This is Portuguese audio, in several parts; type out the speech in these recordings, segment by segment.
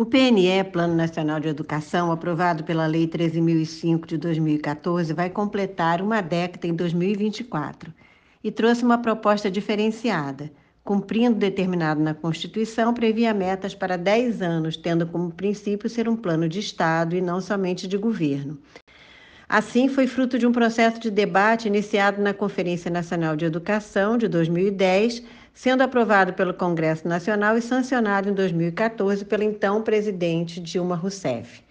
O PNE, Plano Nacional de Educação, aprovado pela Lei 13.005 de 2014, vai completar uma década em 2024 e trouxe uma proposta diferenciada. Cumprindo determinado na Constituição, previa metas para 10 anos, tendo como princípio ser um plano de Estado e não somente de governo. Assim, foi fruto de um processo de debate iniciado na Conferência Nacional de Educação de 2010, sendo aprovado pelo Congresso Nacional e sancionado em 2014 pelo então presidente Dilma Rousseff.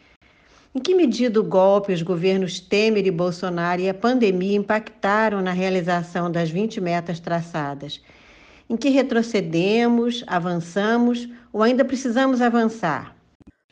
Em que medida o golpe, os governos Temer e Bolsonaro e a pandemia impactaram na realização das 20 metas traçadas? Em que retrocedemos, avançamos ou ainda precisamos avançar?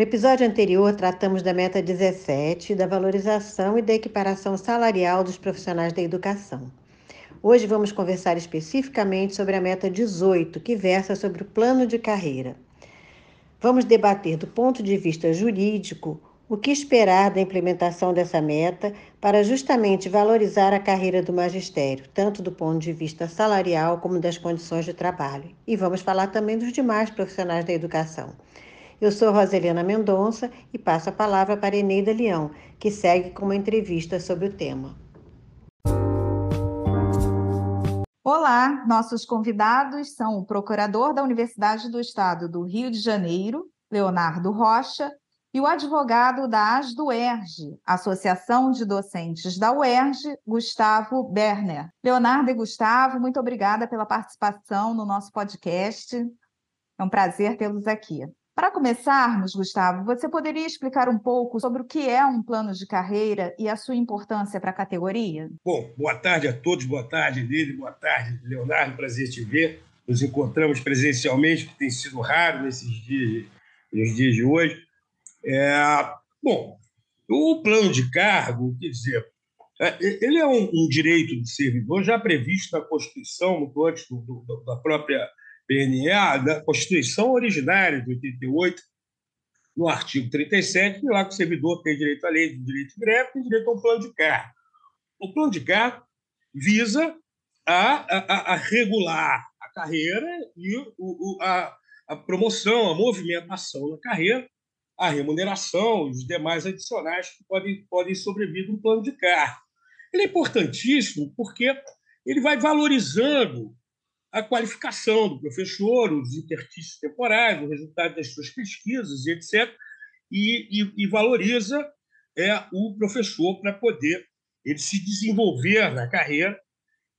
No episódio anterior, tratamos da meta 17, da valorização e da equiparação salarial dos profissionais da educação. Hoje vamos conversar especificamente sobre a meta 18, que versa sobre o plano de carreira. Vamos debater do ponto de vista jurídico o que esperar da implementação dessa meta para justamente valorizar a carreira do magistério, tanto do ponto de vista salarial como das condições de trabalho. E vamos falar também dos demais profissionais da educação. Eu sou Roselena Mendonça e passo a palavra para Eneida Leão, que segue com uma entrevista sobre o tema. Olá, nossos convidados são o procurador da Universidade do Estado do Rio de Janeiro, Leonardo Rocha, e o advogado da ASDUERJ, Associação de Docentes da UERJ, Gustavo Berner. Leonardo e Gustavo, muito obrigada pela participação no nosso podcast. É um prazer tê-los aqui. Para começarmos, Gustavo, você poderia explicar um pouco sobre o que é um plano de carreira e a sua importância para a categoria? Bom, boa tarde a todos, boa tarde, Lili, boa tarde, Leonardo, prazer te ver. Nos encontramos presencialmente, que tem sido raro nesses dias, nos dias de hoje. É, bom, o plano de cargo, quer dizer, é, ele é um, um direito do servidor já previsto na Constituição, muito antes do, do, da própria PNA, da Constituição originária de 88, no artigo 37, lá que o servidor tem direito à lei direito de greve, tem direito a um plano de cargo. O plano de cargo visa a, a, a regular a carreira e o, a, a promoção, a movimentação na carreira, a remuneração e os demais adicionais que podem, podem sobrevir no plano de cargo. Ele é importantíssimo porque ele vai valorizando a qualificação do professor, os interstícios temporais, o resultado das suas pesquisas, etc., e, e, e valoriza é, o professor para poder ele se desenvolver na carreira.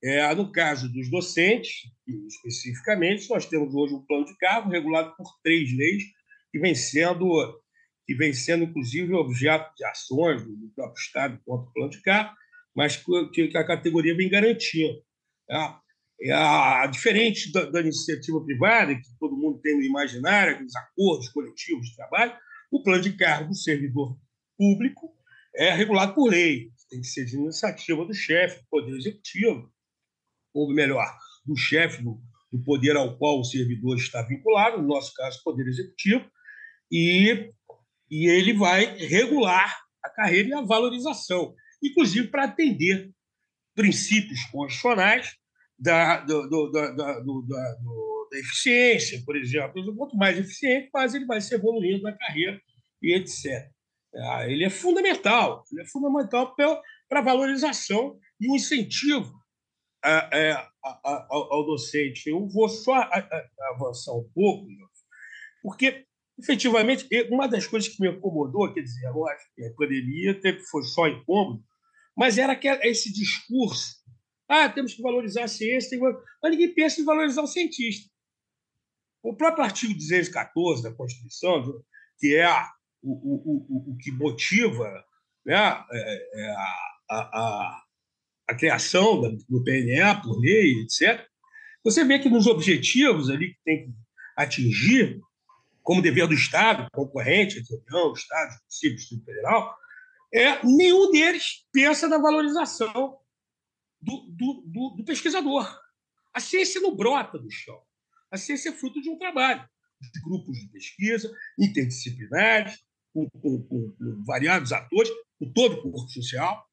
É, no caso dos docentes, especificamente, nós temos hoje um plano de cargo regulado por três leis que vem sendo, que vem sendo inclusive, objeto de ações do próprio Estado contra o plano de cargo, mas que a categoria vem garantindo. Tá? É a, diferente da, da, iniciativa privada, que todo mundo tem no imaginário, os acordos coletivos de trabalho, o plano de cargo do servidor público é regulado por lei. Tem que ser de iniciativa do chefe do Poder Executivo, ou melhor, do chefe do, do poder ao qual o servidor está vinculado, no nosso caso, o Poder Executivo, e, e ele vai regular a carreira e a valorização, inclusive para atender princípios constitucionais da, do, do, da, do, da, da, eficiência, por exemplo. Quanto mais eficiente, mais ele vai se evoluindo na carreira e etc. Ah, ele é fundamental, ele é fundamental para a valorização e o incentivo a, a, a, ao docente. Eu vou só avançar um pouco, porque efetivamente uma das coisas que me incomodou, quer dizer, que a pandemia foi só incômodo, mas era esse discurso ah, temos que valorizar a ciência, mas ninguém pensa em valorizar o cientista. O próprio artigo 214 da Constituição, que é o, o, o, o que motiva né, é, é a, a, a, criação do PNE por lei, etc., você vê que nos objetivos ali que tem que atingir, como dever do Estado, concorrente entre União, Estado, Distrito Federal, é, nenhum deles pensa na valorização do, do, do, do pesquisador. A ciência não brota do chão. A ciência é fruto de um trabalho de grupos de pesquisa interdisciplinares, com, com, com, com variados atores, com todo o corpo social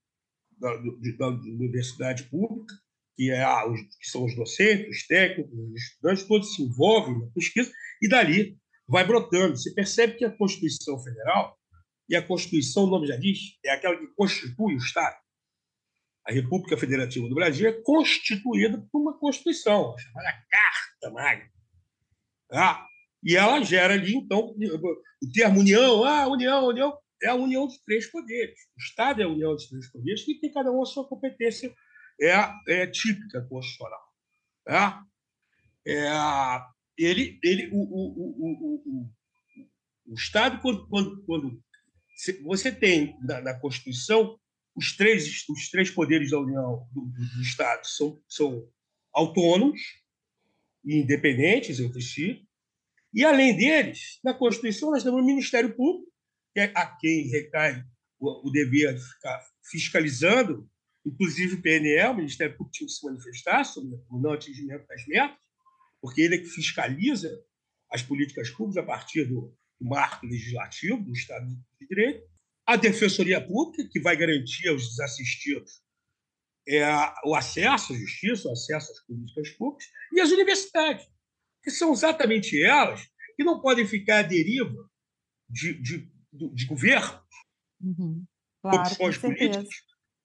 da, da, da universidade pública, que, é, os, que são os docentes, os técnicos, os estudantes, todos se envolvem na pesquisa, e dali vai brotando. Você percebe que a Constituição Federal, e a Constituição, o nome já diz, é aquela que constitui o Estado. A República Federativa do Brasil é constituída por uma Constituição, chamada Carta Magna. Ah, e ela gera ali, então, o termo união, ah, união, união, é a união dos três poderes. O Estado é a união dos três poderes e tem cada um a sua competência é, é típica constitucional. É, é, ele, ele, o, o, o, o, o Estado, quando, quando, quando você tem na, na, Constituição os três, os três poderes da União do, do Estado são, são autônomos e independentes entre si, e, além deles, na Constituição, nós temos o Ministério Público, que é a quem recai o, o dever de ficar fiscalizando, inclusive o PNL, o Ministério Público tinha que se manifestar sobre o não atingimento das metas, porque ele é que fiscaliza as políticas públicas a partir do, do marco legislativo do Estado de Direito. A Defensoria Pública, que vai garantir aos desassistidos é, o acesso à justiça, o acesso às políticas públicas, e as universidades, que são exatamente elas que não podem ficar à deriva de, de, de governos, uhum. claro, opções políticas,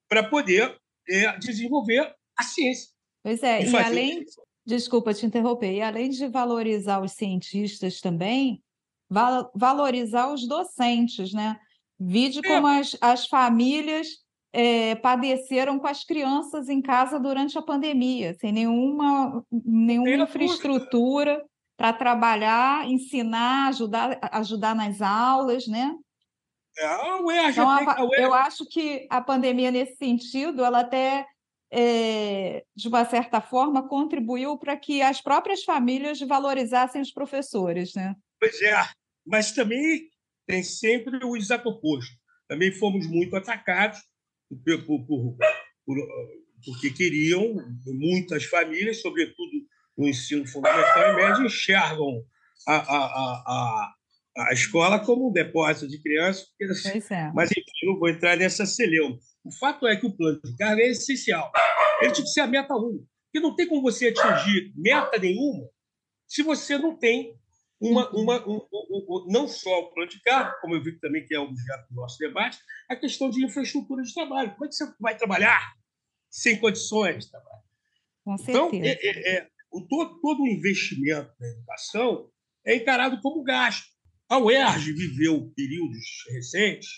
para poder é, desenvolver a ciência. Pois é, e, e além, desculpa te interromper, e além de valorizar os cientistas também, val valorizar os docentes, né? Vide é. como as, as famílias é, padeceram com as crianças em casa durante a pandemia, sem nenhuma, nenhuma infraestrutura para trabalhar, ensinar, ajudar, ajudar nas aulas, né? É, então, a. Eu acho que a pandemia, nesse sentido, ela até, é, de uma certa forma, contribuiu para que as próprias famílias valorizassem os professores, né? Pois é, mas também tem sempre o exato oposto. Também fomos muito atacados por, por, por, porque queriam, muitas famílias, sobretudo no ensino fundamental e médio, enxergam a, a, a, a, escola como um depósito de crianças. É. Mas, enfim, não vou entrar nessa celeuma. O fato é que o plano de carga é essencial. Ele tinha que ser a meta 1. Porque não tem como você atingir meta nenhuma se você não tem uma, uhum. uma, um, um, um, não só o plano de carga, como eu vi também que é objeto do nosso debate, a questão de infraestrutura de trabalho. Como é que você vai trabalhar sem condições de trabalho? Com então, certeza. Então, é, é, é, o, todo, todo o investimento na educação é encarado como gasto. A UERJ viveu períodos recentes,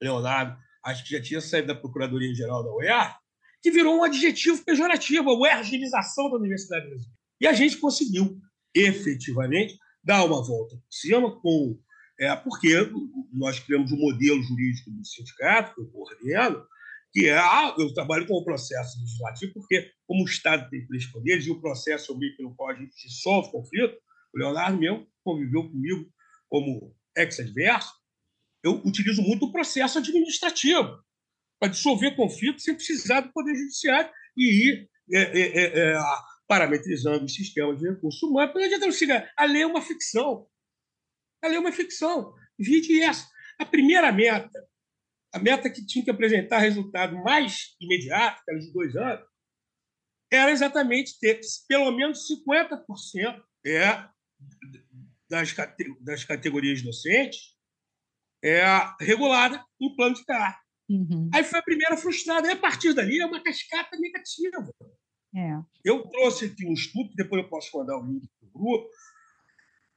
Leonardo, acho que já tinha saído da Procuradoria-Geral da UERJ, que virou um adjetivo pejorativo, a UERJização da Universidade Brasileira. E a gente conseguiu efetivamente dar uma volta por cima, com, é, porque nós criamos um modelo jurídico do sindicato, que eu coordeno, que é ah, eu trabalho com o processo legislativo, porque, como o Estado tem três poderes e o processo é o meio pelo qual a gente dissolve o conflito, o Leonardo mesmo conviveu comigo como ex-adverso, eu utilizo muito o processo administrativo para dissolver conflitos sem precisar do Poder Judiciário e ir é, é, é, é parametrizando os sistemas de recursos humanos. Não adianta chegar. A lei é uma ficção. A lei é uma ficção. Vide essa. A primeira meta, a meta que tinha que apresentar resultado mais imediato, aquela de dois anos, era exatamente ter pelo menos 50% é, das, das categorias docentes é, regulada em plano de carga. Uhum. Aí foi a primeira frustrada. E a partir dali é uma cascata negativa. É. Eu trouxe aqui um estudo, depois eu posso mandar o link para o grupo,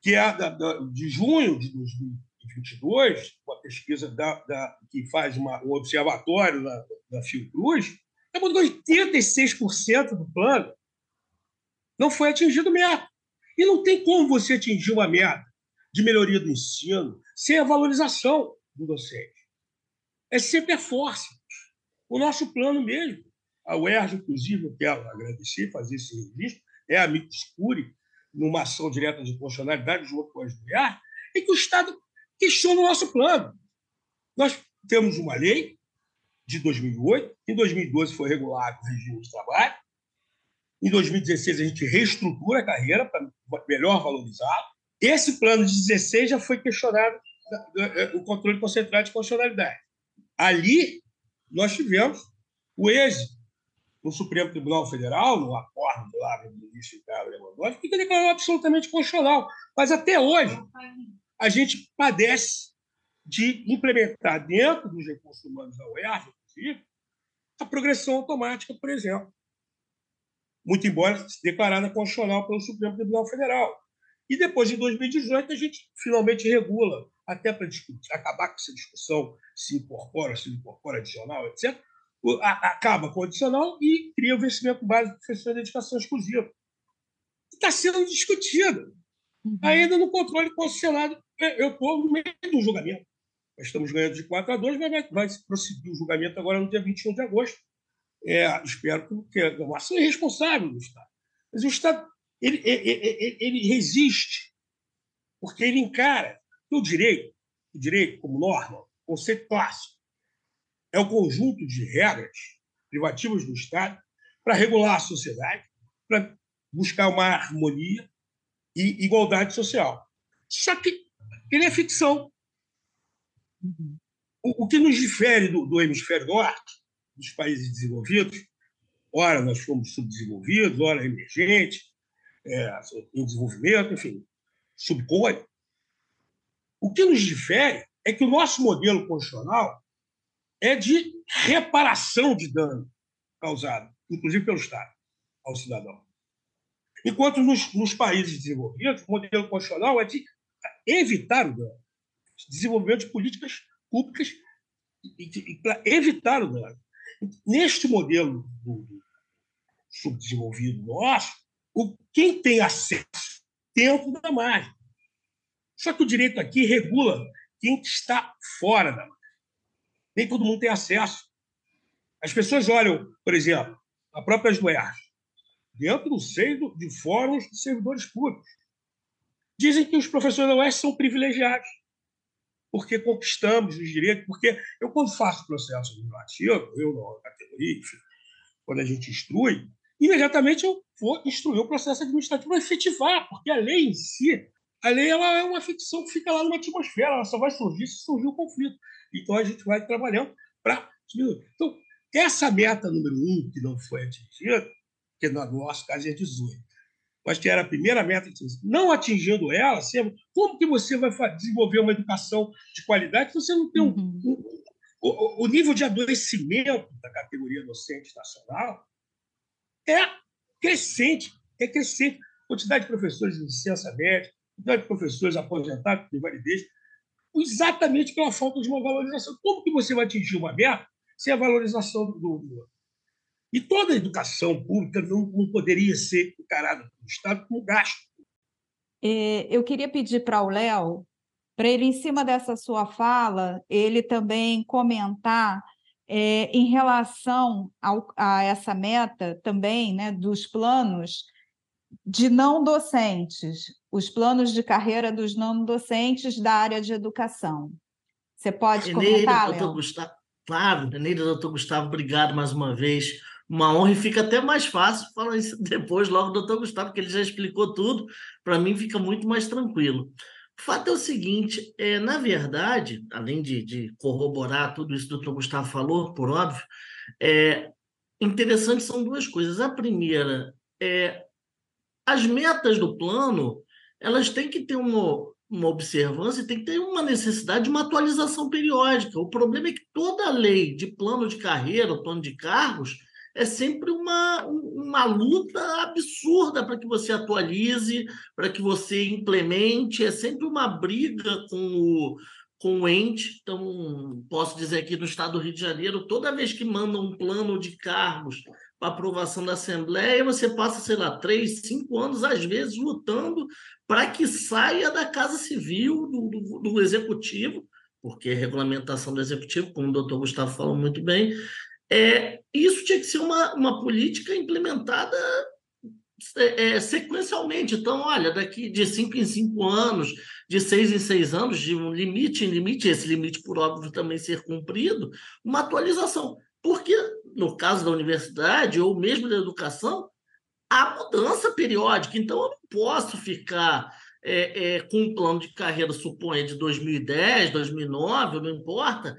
que é da, da, de junho de 2022, uma pesquisa da, da que faz uma, um observatório da, da Fiocruz, estamos 86% do plano não foi atingido meta. E não tem como você atingir uma meta de melhoria do ensino sem a valorização do docente. É sempre a força. O nosso plano mesmo a UERJ, inclusive, eu quero agradecer, fazer esse registro, é a Micoscure, numa ação direta de constitucionalidade junto com as mulheres, é que o Estado questiona o nosso plano. Nós temos uma lei de 2008, em 2012 foi regulado o regime de trabalho, em 2016 a gente reestrutura a carreira para melhor valorizar. Esse plano de 16 já foi questionado o controle concentrado de constitucionalidade. Ali nós tivemos o êxito no Supremo Tribunal Federal, no acordo lá do ministro Ricardo Lewandowski, que declarou absolutamente constitucional. Mas até hoje, a gente padece de implementar dentro dos recursos humanos da UERJ, inclusive, a progressão automática, por exemplo. Muito embora declarada constitucional pelo Supremo Tribunal Federal. E depois de 2018, a gente finalmente regula, até para acabar com essa discussão se incorpora, se incorpora adicional, etc acaba com o adicional e cria o vencimento básico professor de dedicação exclusiva. Está sendo discutido. Uhum. Ainda no controle constitucional, eu estou no meio do julgamento. Nós estamos ganhando de 4 a 2, mas vai, vai prosseguir o julgamento agora no dia 21 de agosto. É, espero que é uma ação irresponsável do Estado. Mas o Estado ele, ele, ele resiste, porque ele encara o direito, o direito como norma, conceito clássico, é o conjunto de regras privativas do Estado para regular a sociedade, para buscar uma harmonia e igualdade social. Só que ele é ficção. O, que nos difere do, do hemisfério norte, dos países desenvolvidos, ora nós fomos subdesenvolvidos, ora emergentes, é, em desenvolvimento, enfim, subcódio. O que nos difere é que o nosso modelo constitucional é de reparação de dano causado, inclusive pelo Estado, ao cidadão. Enquanto nos, nos países desenvolvidos, o modelo constitucional é de evitar o dano, desenvolvimento de políticas públicas para evitar o dano. Neste modelo do, do subdesenvolvido nosso, o, quem tem acesso dentro da margem. Só que o direito aqui regula quem está fora da margem nem todo mundo tem acesso. As pessoas olham, por exemplo, a própria UERJ, dentro do seio de fóruns de servidores públicos. Dizem que os professores da UERJ são privilegiados, porque conquistamos os direitos, porque eu, quando faço processo administrativo, eu na categoria, quando a gente instrui, imediatamente eu vou instruir o processo administrativo efetivar, porque a lei em si, a lei ela é uma ficção que fica lá numa atmosfera, ela só vai surgir se surgir o conflito. Então, a gente vai trabalhando para diminuir. Então, essa meta número um, que não foi atingida, que no nosso caso é 18, mas que era a primeira meta, não atingindo ela, como que você vai desenvolver uma educação de qualidade se você não tem um, uhum. um, o, o nível de adoecimento da categoria docente nacional é crescente, é crescente. Quantidade de professores de licença médica, quantidade de professores aposentados por invalidez, exatamente pela falta de uma valorização. Como que você vai atingir uma meta sem a valorização do, do e toda a educação pública não, não poderia ser encarada pelo Estado como gasto. É, eu queria pedir para o Léo, para ele, em cima dessa sua fala, ele também comentar é, em relação ao, a essa meta também, né, dos planos de não docentes, os planos de carreira dos não docentes da área de educação. Você pode Eneida, comentar, doutor Gustavo, Claro, Eneida, doutor Gustavo, obrigado mais uma vez. Uma honra e fica até mais fácil falar isso depois, logo, doutor Gustavo, porque ele já explicou tudo. Para mim fica muito mais tranquilo. O fato é o seguinte: é, na verdade, além de, de corroborar tudo isso que o doutor Gustavo falou, por óbvio, é, interessante são duas coisas. A primeira é as metas do plano elas têm que ter uma, uma observância e tem que ter uma necessidade de uma atualização periódica. O problema é que toda lei de plano de carreira, plano de cargos, é sempre uma, uma luta absurda para que você atualize, para que você implemente, é sempre uma briga com o, com o ente. Então, posso dizer aqui no estado do Rio de Janeiro, toda vez que mandam um plano de cargos para aprovação da Assembleia, você passa, sei lá, três, cinco anos, às vezes, lutando para que saia da Casa Civil, do, do, do, Executivo, porque a regulamentação do Executivo, como o doutor Gustavo falou muito bem, é, isso tinha que ser uma, uma política implementada é, é, sequencialmente. Então, olha, daqui de cinco em cinco anos, de seis em seis anos, de um limite em limite, esse limite, por óbvio, também ser cumprido, uma atualização. Porque, no caso da universidade, ou mesmo da educação, há mudança periódica. Então, eu não posso ficar é, é, com um plano de carreira, suponha, de 2010, 2009, não importa,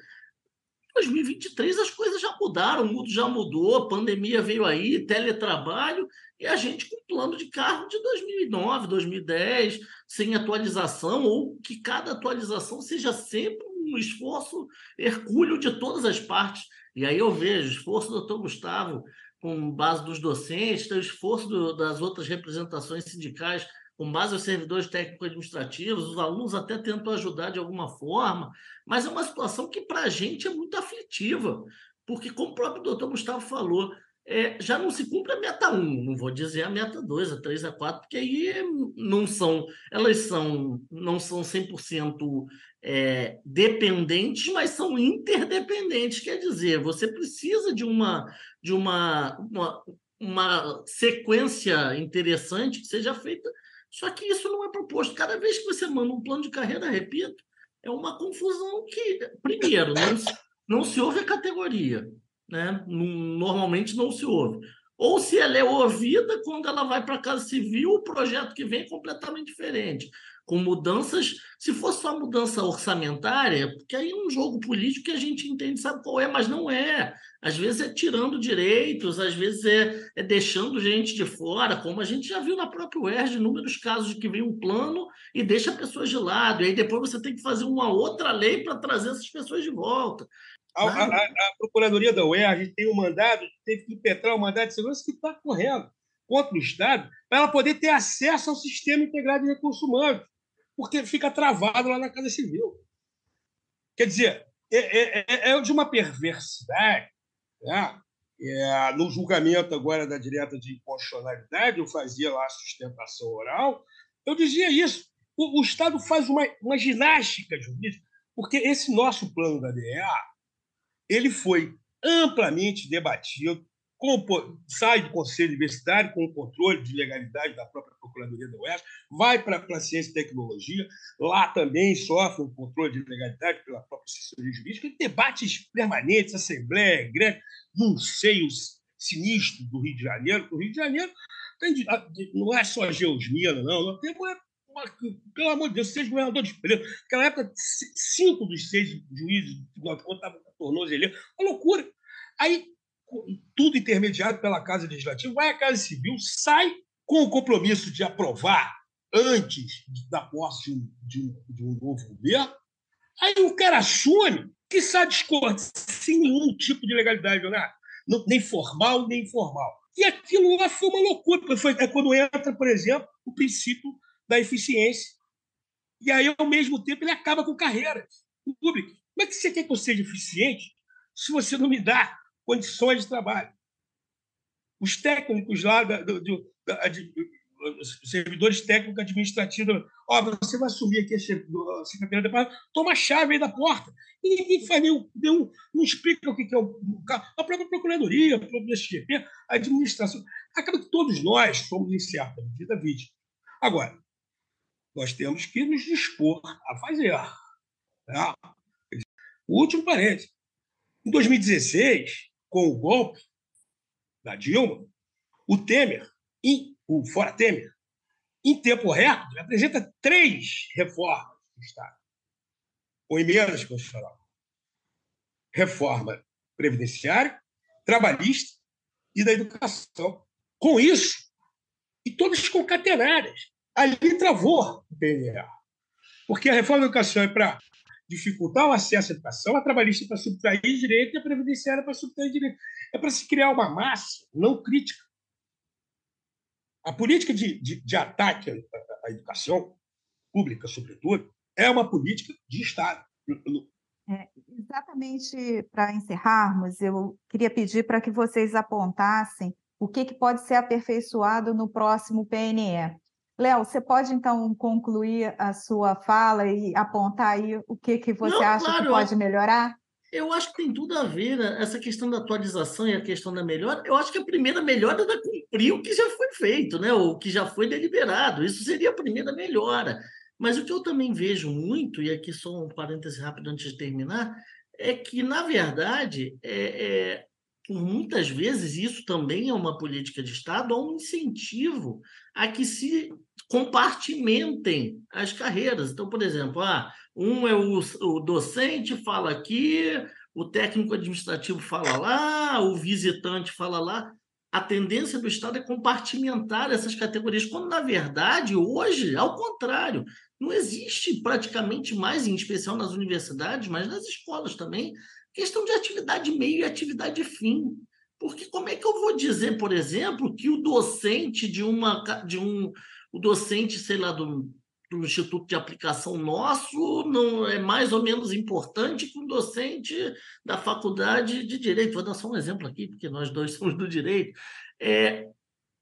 2023 as coisas já mudaram, o mundo já mudou, pandemia veio aí, teletrabalho, e a gente com plano de carro de 2009, 2010, sem atualização, ou que cada atualização seja sempre um esforço hercúleo de todas as partes. E aí eu vejo o esforço do doutor Gustavo com base dos docentes, o esforço do, das outras representações sindicais com base aos servidores técnico-administrativos, os alunos até tentam ajudar de alguma forma, mas é uma situação que para a gente é muito aflitiva, porque, como o próprio doutor Gustavo falou, é, já não se cumpre a meta 1, não vou dizer a meta 2, a 3, a 4, porque aí não são, elas são, não são 100% é, dependentes, mas são interdependentes, quer dizer, você precisa de uma, de uma, uma, uma sequência interessante que seja feita só que isso não é proposto. Cada vez que você manda um plano de carreira, repito, é uma confusão que, primeiro, não, não se ouve a categoria. Né? Normalmente não se ouve. Ou se ela é ouvida, quando ela vai para a Casa Civil, o projeto que vem é completamente diferente com mudanças, se fosse só mudança orçamentária, porque aí é um jogo político que a gente entende, sabe qual é, mas não é. Às vezes é tirando direitos, às vezes é, é deixando gente de fora, como a gente já viu na própria UERJ, inúmeros casos de que vem um plano e deixa pessoas de lado, e aí depois você tem que fazer uma outra lei para trazer essas pessoas de volta. A, a, a, Procuradoria da UERJ tem um mandado, teve que impetrar um mandado de segurança que está correndo contra o Estado, para ela poder ter acesso ao sistema integrado de recursos humanos porque fica travado lá na Casa Civil. Quer dizer, é, é, é, é de uma perversidade. Né? É, no julgamento agora da direta de inconstitucionalidade, eu fazia lá a sustentação oral, eu dizia isso. O, o Estado faz uma, uma ginástica jurídica, porque esse nosso plano da DEA ele foi amplamente debatido, sai do Conselho Universitário com o controle de legalidade da própria Procuradoria da Oeste, vai para a Ciência e Tecnologia, lá também sofre um controle de legalidade pela própria assessoria jurídica, e debates permanentes, assembleia, grande, num seio sinistro do Rio de Janeiro, o Rio de Janeiro tem, não é só Geosmina, não, nós temos uma, pelo amor de Deus, seis governadores presos. Naquela época, cinco dos seis juízes do Tribunal de Contas estavam tornozeleiro. Uma loucura. Aí tudo intermediado pela Casa Legislativa, vai à Casa Civil, sai com o compromisso de aprovar antes da posse de um, de um novo governo. Aí o cara assume que sai discorde sem nenhum tipo de legalidade, né? nem formal nem informal. E aquilo lá foi uma loucura, foi, é quando entra, por exemplo, o princípio da eficiência. E aí, ao mesmo tempo, ele acaba com carreiras públicas. Como é que você quer que eu seja eficiente se você não me dá condições de trabalho. Os técnicos lá, da, do, da, de, servidores técnicos administrativos, ó, você vai assumir aqui a secretaria da paz, toma a chave aí da porta. E ninguém faz nenhum, nenhum, não explica o que é o, a própria Procuradoria, a própria SGP, a administração. Acaba que todos nós somos, em certa medida, vítimas. Agora, nós temos que nos dispor a fazer. Né? O último parênteses. Em 2016, com o golpe da Dilma, o Temer, o Fora Temer, em tempo recorde, apresenta três reformas do Estado, com emendas constitucional. Reforma previdenciária, trabalhista e da educação. Com isso, e todas concatenadas, ali travou o PNR. Porque a reforma da educação é para dificultar o acesso à educação, a trabalhista para subtrair direito e a previdenciária para subtrair direito. É para se criar uma massa não crítica. A política de, de, de ataque à, à, educação pública, sobretudo, é uma política de Estado. É, exatamente para encerrarmos, eu queria pedir para que vocês apontassem o que, que pode ser aperfeiçoado no próximo PNE. Léo, você pode então concluir a sua fala e apontar aí o que, que você Não, acha claro, que pode melhorar? Eu acho que tem tudo a ver né? essa questão da atualização e a questão da melhora. Eu acho que a primeira melhora é cumprir o que já foi feito, né? o que já foi deliberado. Isso seria a primeira melhora. Mas o que eu também vejo muito, e aqui só um parêntese rápido antes de terminar, é que, na verdade, é, é, por muitas vezes, isso também é uma política de Estado, há um incentivo a que se compartimentem as carreiras. Então, por exemplo, ah, um é o, o docente, fala aqui, o técnico administrativo fala lá, o visitante fala lá. A tendência do Estado é compartimentar essas categorias, quando, na verdade, hoje, ao contrário, não existe praticamente mais, em especial nas universidades, mas nas escolas também, questão de atividade meio e atividade fim. Porque como é que eu vou dizer, por exemplo, que o docente de uma de um o docente, sei lá, do, do instituto de aplicação nosso não é mais ou menos importante que um docente da faculdade de direito. Vou dar só um exemplo aqui, porque nós dois somos do direito. É,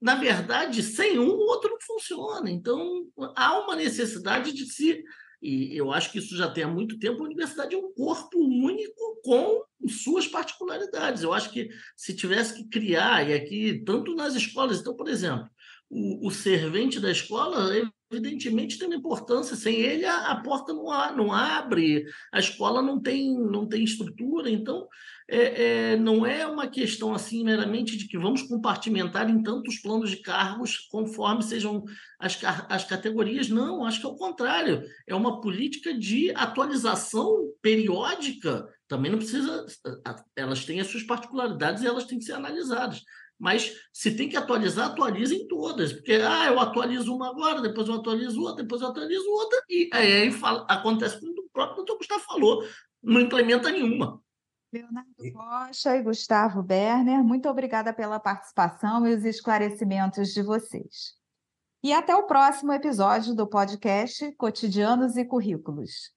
na verdade, sem um, o outro não funciona. Então, há uma necessidade de se. E eu acho que isso já tem há muito tempo. A universidade é um corpo único com suas particularidades. Eu acho que se tivesse que criar, e aqui, tanto nas escolas, então, por exemplo, o, o servente da escola, evidentemente, tem uma importância. Sem ele, a, a porta não, a, não abre, a escola não tem, não tem estrutura. Então, é, é, não é uma questão assim meramente de que vamos compartimentar em tantos planos de cargos conforme sejam as, as categorias. Não, acho que é o contrário. É uma política de atualização periódica. Também não precisa. Elas têm as suas particularidades e elas têm que ser analisadas. Mas se tem que atualizar, atualize em todas. Porque, ah, eu atualizo uma agora, depois eu atualizo outra, depois eu atualizo outra, e aí fala, acontece como o próprio doutor Gustavo falou, não implementa nenhuma. Leonardo Rocha e Gustavo Berner, muito obrigada pela participação e os esclarecimentos de vocês. E até o próximo episódio do podcast Cotidianos e Currículos.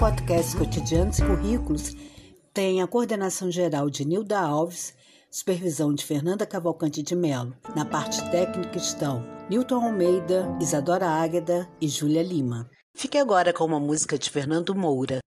Podcast Cotidianos e Currículos tem a coordenação geral de Nilda Alves, supervisão de Fernanda Cavalcante de Melo. Na parte técnica estão Newton Almeida, Isadora Águeda e Júlia Lima. Fique agora com uma música de Fernando Moura.